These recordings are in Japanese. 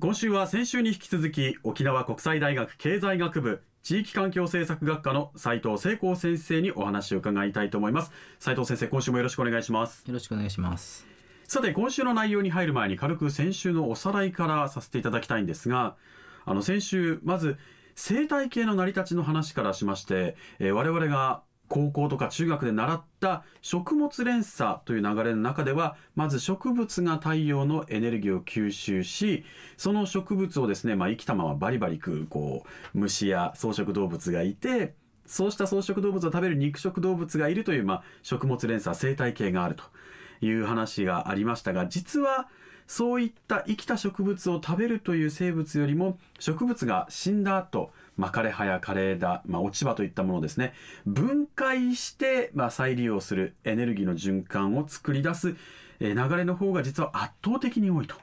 今週は先週に引き続き沖縄国際大学経済学部地域環境政策学科の斉藤聖光先生にお話を伺いたいと思います。斉藤先生今週もよろしくお願いします。よろしくお願いします。さて今週の内容に入る前に軽く先週のおさらいからさせていただきたいんですがあの先週まず生態系の成り立ちの話からしまして、えー、我々が高校とか中学で習った食物連鎖という流れの中ではまず植物が太陽のエネルギーを吸収しその植物をですね、まあ、生きたままバリバリ食うこう虫や草食動物がいてそうした草食動物を食べる肉食動物がいるという、まあ、食物連鎖生態系があるという話がありましたが実はそういった生きた植物を食べるという生物よりも植物が死んだ後まあ、枯れ葉や枯れ枝、まあ、落ち葉といったものですね分解して、まあ、再利用するエネルギーの循環を作り出す、え、流れの方が実は圧倒的に多いと。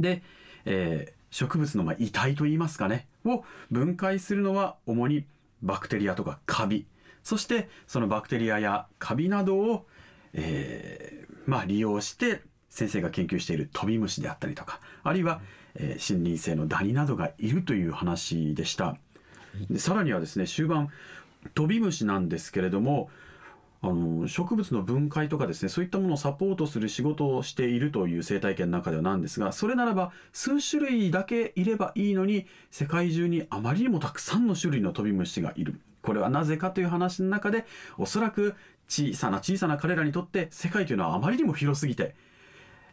で、えー、植物のま遺体といいますかねを分解するのは主にバクテリアとかカビそしてそのバクテリアやカビなどを、えーまあ、利用して先生が研究しているトビムシであったりとかあるいは、えー、森林性のダニなどがいるという話でした。でさらにはですね終盤トビムシなんですけれどもあの植物の分解とかですねそういったものをサポートする仕事をしているという生態系の中ではなんですがそれならば数種類だけいればいいのに世界中にあまりにもたくさんの種類のトビムシがいるこれはなぜかという話の中でおそらく小さな小さな彼らにとって世界というのはあまりにも広すぎて、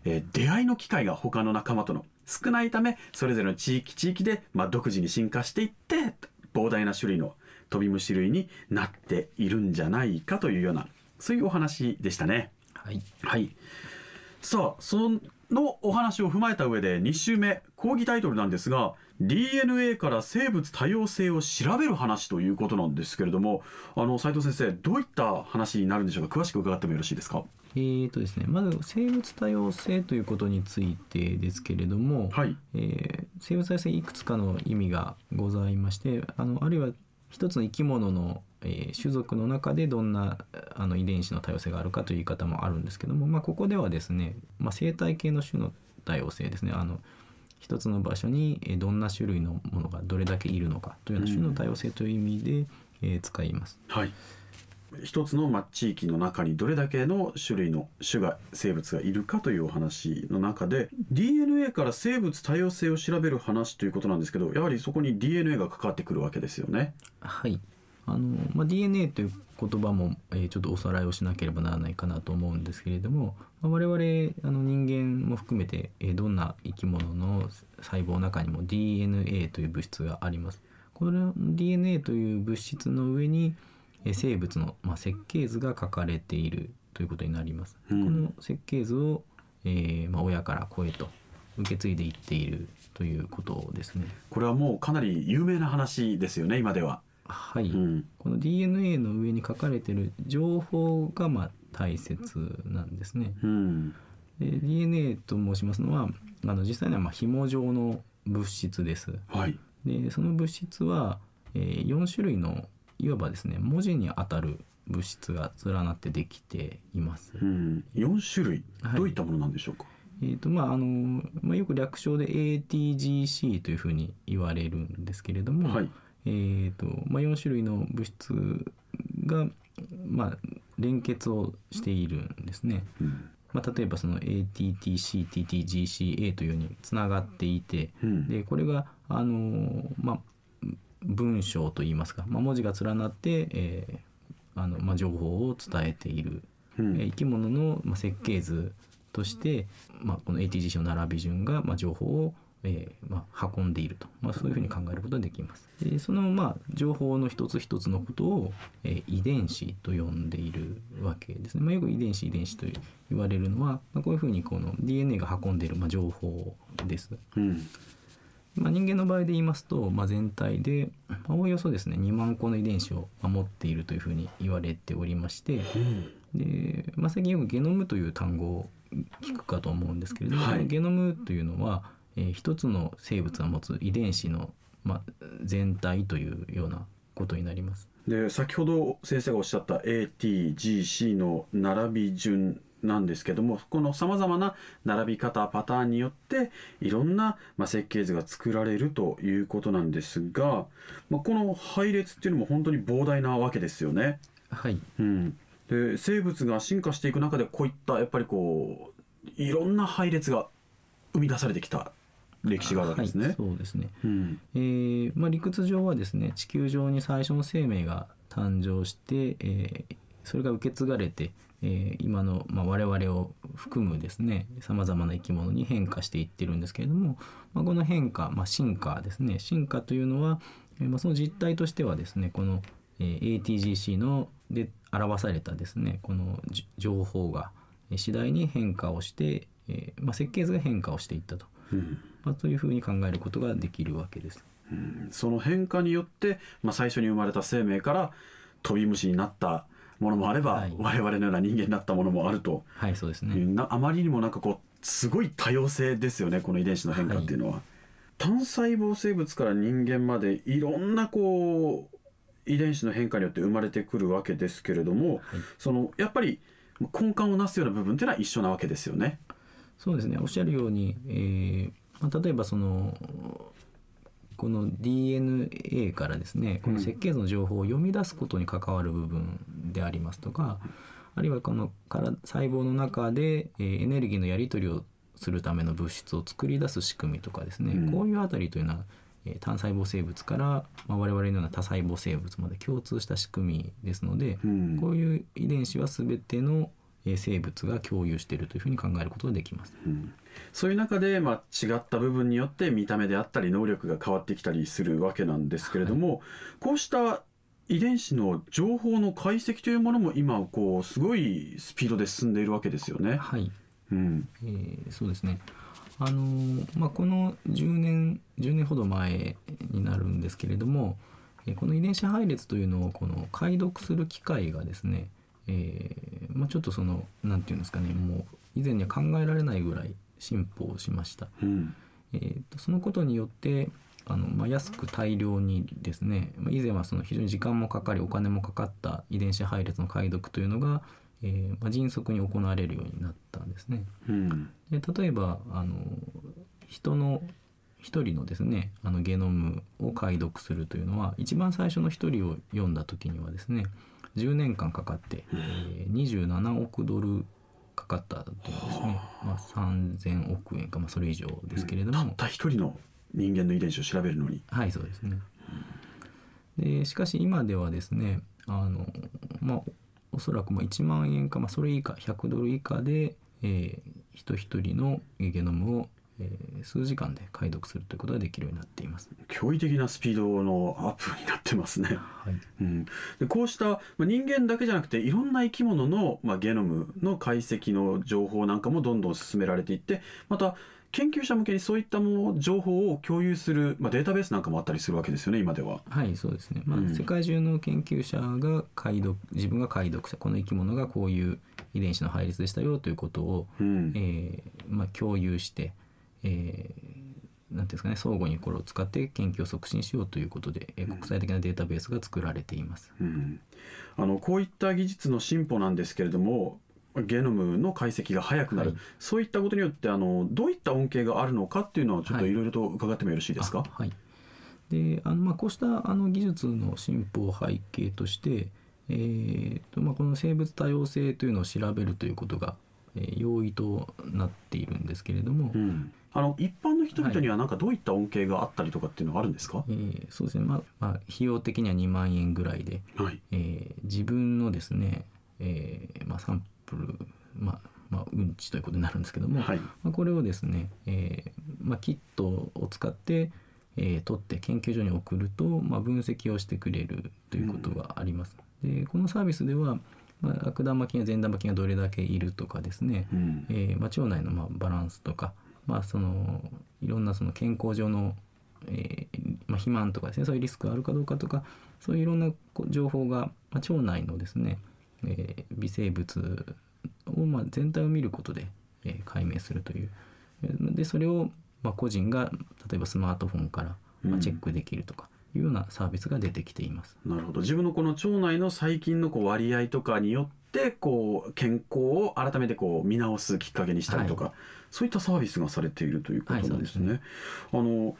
えー、出会いの機会が他の仲間との少ないためそれぞれの地域地域で、まあ、独自に進化していって膨大な種類の飛び虫類になっているんじゃないかというようなそういうお話でしたね。はい、はい、さあそのお話を踏まえた上で2週目講義タイトルなんですが DNA から生物多様性を調べる話ということなんですけれどもあの斉藤先生どういった話になるんでしょうか？詳しく伺ってもよろしいですか？えーとですね、まず生物多様性ということについてですけれども、はい。えー、生物多様性いくつかの意味がございましてあのあるいは一つの生き物の、えー、種族の中でどんなあの遺伝子の多様性があるかという言い方もあるんですけども、まあ、ここではですね、まあ、生態系の種の多様性ですねあの一つの場所にどんな種類のものがどれだけいるのかというような種の多様性という意味で、えー、使います。はい一つのま地域の中にどれだけの種類の種が生物がいるかというお話の中で DNA から生物多様性を調べる話ということなんですけどやはりそこに DNA が関わってくるわけですよね。はいあのまあ、DNA という言葉も、えー、ちょっとおさらいをしなければならないかなと思うんですけれども、まあ、我々あの人間も含めて、えー、どんな生き物の細胞の中にも DNA という物質があります。この DNA という物質の上に生物の、まあ、設計図が書かれているということになります。うん、この設計図を、えーまあ、親から子へと受け継いでいっているということですね。これはもうかなり有名な話ですよね今では。はい、うん、この DNA の上に書かれている情報がまあ大切なんですね。うん、で DNA と申しますのはあの実際にはまあ紐状の物質です。はい、でその物質は、えー、4種類のいわばですね文字にあたる物質が連なってできています。うん、4種類、はい、どういったものなんでしょうか？えーとまああのまあ、よく略称で ATGC というふうに言われるんですけれども、はい、えーとまあ、4種類の物質が、まあ、連結をしているんですね。うん。まあ、例えばその ATTCTTGCA というようにつながっていて、うん、でこれがあの、まあ、文章といいますか、まあ、文字が連なって、えー、あの、まあ、情報を伝えている、うん。えー生き物の、まあ、設計図として、まあ、この ATGC の並び順が、まあ、情報を、えーまあ、運んでいると、まあ、そういうふうに考えることができます。でその、まあ、情報の一つ一つのことを、えー遺伝子と呼んでいるわけですね。まあ、よく遺伝子遺伝子と言われるのは、まあ、こういうふうにこの DNA が運んでいる、まあ、情報です。うんまあ、人間の場合で言いますと、まあ、全体で、まあおおよそですね2万個の遺伝子をまあ持っているというふうに言われておりましてで、まあ、最近よくゲノムという単語を聞くかと思うんですけれども、はいゲノムというのは、えー一つの生物が持つ遺伝子の、まあ、全体というようなことになります。で先ほど先生がおっしゃった ATGC の並び順なんですけどもこのさまざまな並び方パターンによっていろんな、まあ、設計図が作られるということなんですが、まあ、この配列っていうのも本当に膨大なわけですよね。はい、うん、で生物が進化していく中でこういったやっぱりこういろんな配列が生み出されてきた歴史があるわけですね。はい、そうですね。うんえーまあ、理屈上はですね地球上に最初の生命が誕生して、えーそれが受け継がれて、えー今の、まあ、我々を含むですねさまざまな生き物に変化していってるんですけれども、まあ、この変化、まあ、進化ですね進化というのは、えーまあ、その実態としてはですねこの、えー ATGC ので表されたですねこのじ情報がえー次第に変化をして、えーまあ、設計図が変化をしていったと。うんまあ、というふうに考えることができるわけです。その変化によって、まあ、最初に生まれた生命から飛び虫になったものもあれば、はい我々のような人間になったものもあるとはい、そうですね。あまりにもなんかこうすごい多様性ですよねこの遺伝子の変化っていうのは。単細胞生物から人間までいろんなこう遺伝子の変化によって生まれてくるわけですけれども、はいそのやっぱり根幹をなすような部分っていうのは一緒なわけですよね。そうですね。おっしゃるように、えーまあ、例えばそのこの DNA からですねこの設計図の情報を読み出すことに関わる部分でありますとか、あるいはこのから細胞の中で、えーエネルギーのやり取りをするための物質を作り出す仕組みとかですね、うん。こういうあたりというのは、えー単細胞生物から、まあ、我々のような多細胞生物まで共通した仕組みですので、うん。こういう遺伝子は全てのえー生物が共有しているというふうに考えることができます。うんそういう中で、まあ、違った部分によって見た目であったり能力が変わってきたりするわけなんですけれども、こうした遺伝子の情報の解析というものも今こうすごいスピードで進んでいるわけですよね。はい、うんえーそうですね。あのーまあ、この10年10年ほど前になるんですけれども、えーこの遺伝子配列というのをこの解読する機会がですね、えーまあ、ちょっとそのなんていうんですかねもう以前には考えられないぐらい進歩しました。うんえーとそのことによってあの、まあ、安く大量にですねまあ以前はその非常に時間もかかりお金もかかった遺伝子配列の解読というのが、えーまあ、迅速に行われるようになったんですね。うんで例えばあの人の一人のですねあのゲノムを解読するというのは一番最初の一人を読んだ時にはですね10年間かかって、えー27億ドルかかったというんですね、まあ、3000億円か、まあ、それ以上ですけれども、たった一人の人間の遺伝子を調べるのに。はいそうですね。でしかし今ではですねあのまあおそらくまあ1万円か、まあ、それ以下100ドル以下で、えー人一人のゲノムを、えー数時間で解読するということができるようになっています。驚異的なスピードのアップになってますね。はい、うん、でこうしたまあ人間だけじゃなくていろんな生き物の、まあ、ゲノムの解析の情報なんかもどんどん進められていってまた研究者向けにそういったもの情報を共有する、まあ、データベースなんかもあったりするわけですよね今では。はい、そうですね、まあうん世界中の研究者が解読自分が解読したこの生き物がこういう遺伝子の配列でしたよということを、うんえーまあ、共有して、えーなんていうんですかね相互にこれを使って研究を促進しようということで、えー国際的なデータベースが作られています。うん、あのこういった技術の進歩なんですけれどもゲノムの解析が早くなる、はい。そういったことによってあのどういった恩恵があるのかっていうのをちょっとはい。いろいろと伺ってもよろしいですか？あはい、であのまあこうしたあの技術の進歩を背景として、えーとまあ、この生物多様性というのを調べるということが、えー容易となっているんですけれども、うんあの一般の人々にはなんかどういった恩恵があったりとかっていうのがあるんですか、えーそうですね。まあ、まあ、費用的には2万円ぐらいで、はい。えー自分のですね、えーまあ、サンプル、まあまあ、うんちということになるんですけども、はい。まあ、これをですね、えーまあ、キットを使って、えー取って研究所に送ると、まあ、分析をしてくれるということがあります。でこのサービスでは、まあ、悪玉菌や善玉菌がどれだけいるとかですね、うん。えーまあ、腸内のまあバランスとか、まあ、そのいろんなその健康上の、えーまあ、肥満とかですねそういうリスクがあるかどうかとかそういういろんな情報が、まあ、腸内のですね、えー微生物を、まあ、全体を見ることで、えー解明するという。えーでそれを、まあ、個人が例えばスマートフォンから、まあ、チェックできるとかいうようなサービスが出てきています。なるほど。自分のこの腸内の細菌のこう割合とかによってこう健康を改めてこう見直すきっかけにしたりとか、そういったサービスがされているということなんですね。はいあの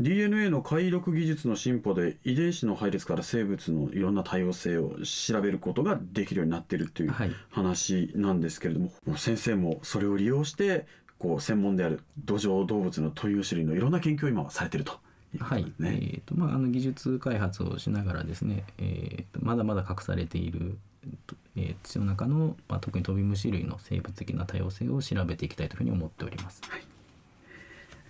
DNA の解読技術の進歩で遺伝子の配列から生物のいろんな多様性を調べることができるようになっているというはい話なんですけれども、もう先生もそれを利用してこう専門である土壌動物の固有種類のいろんな研究を今はされているということはいですね。えーとまあ、あの技術開発をしながらですね、えーとまだまだ隠されている、えー土の中の、まあ、特に飛び虫類の生物的な多様性を調べていきたいというふうに思っております。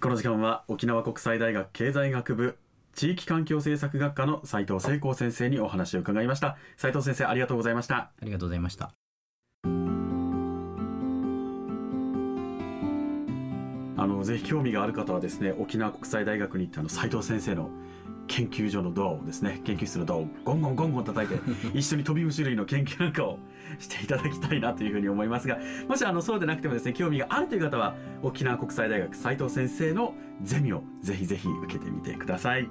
この時間は沖縄国際大学経済学部地域環境政策学科の斉藤聖光先生にお話を伺いました斉藤先生ありがとうございましたありがとうございました。あのぜひ興味がある方はですね沖縄国際大学に行ってあの斉藤先生の研究所のドアをですね研究室のドアをゴンゴンゴンゴン叩いて 一緒に飛び虫類の研究なんかをしていただきたいなというふうに思いますがもしあのそうでなくてもですね興味があるという方は沖縄国際大学斉藤先生のゼミをぜひぜひ受けてみてください。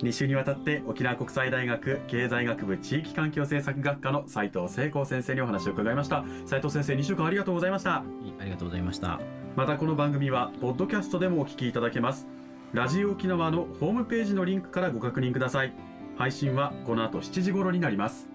2週にわたって沖縄国際大学経済学部地域環境政策学科の斉藤聖光先生にお話を伺いました。斉藤先生2週間ありがとうございました。ありがとうございました。またこの番組はポッドキャストでもお聞きいただけますラジオ沖縄のホームページのリンクからご確認ください。配信はこの後7時頃になります。